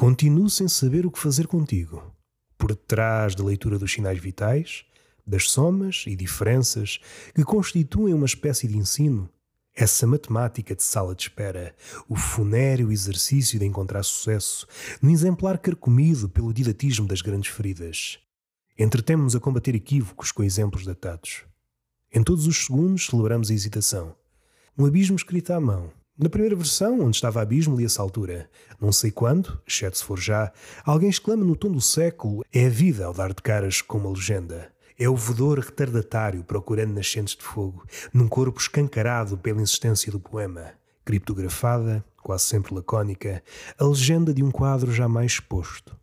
Continuo sem saber o que fazer contigo. Por detrás da leitura dos sinais vitais, das somas e diferenças que constituem uma espécie de ensino, essa matemática de sala de espera, o funéreo exercício de encontrar sucesso, no exemplar carcomido pelo didatismo das grandes feridas. Entretemos-nos a combater equívocos com exemplos datados. Em todos os segundos celebramos a hesitação. Um abismo escrito à mão. Na primeira versão, onde estava abismo, lia-se a altura. Não sei quando, exceto se for já, alguém exclama no tom do século: é a vida ao dar de caras com uma legenda. É o vedor retardatário procurando nascentes de fogo, num corpo escancarado pela insistência do poema. Criptografada, quase sempre lacónica, a legenda de um quadro jamais exposto.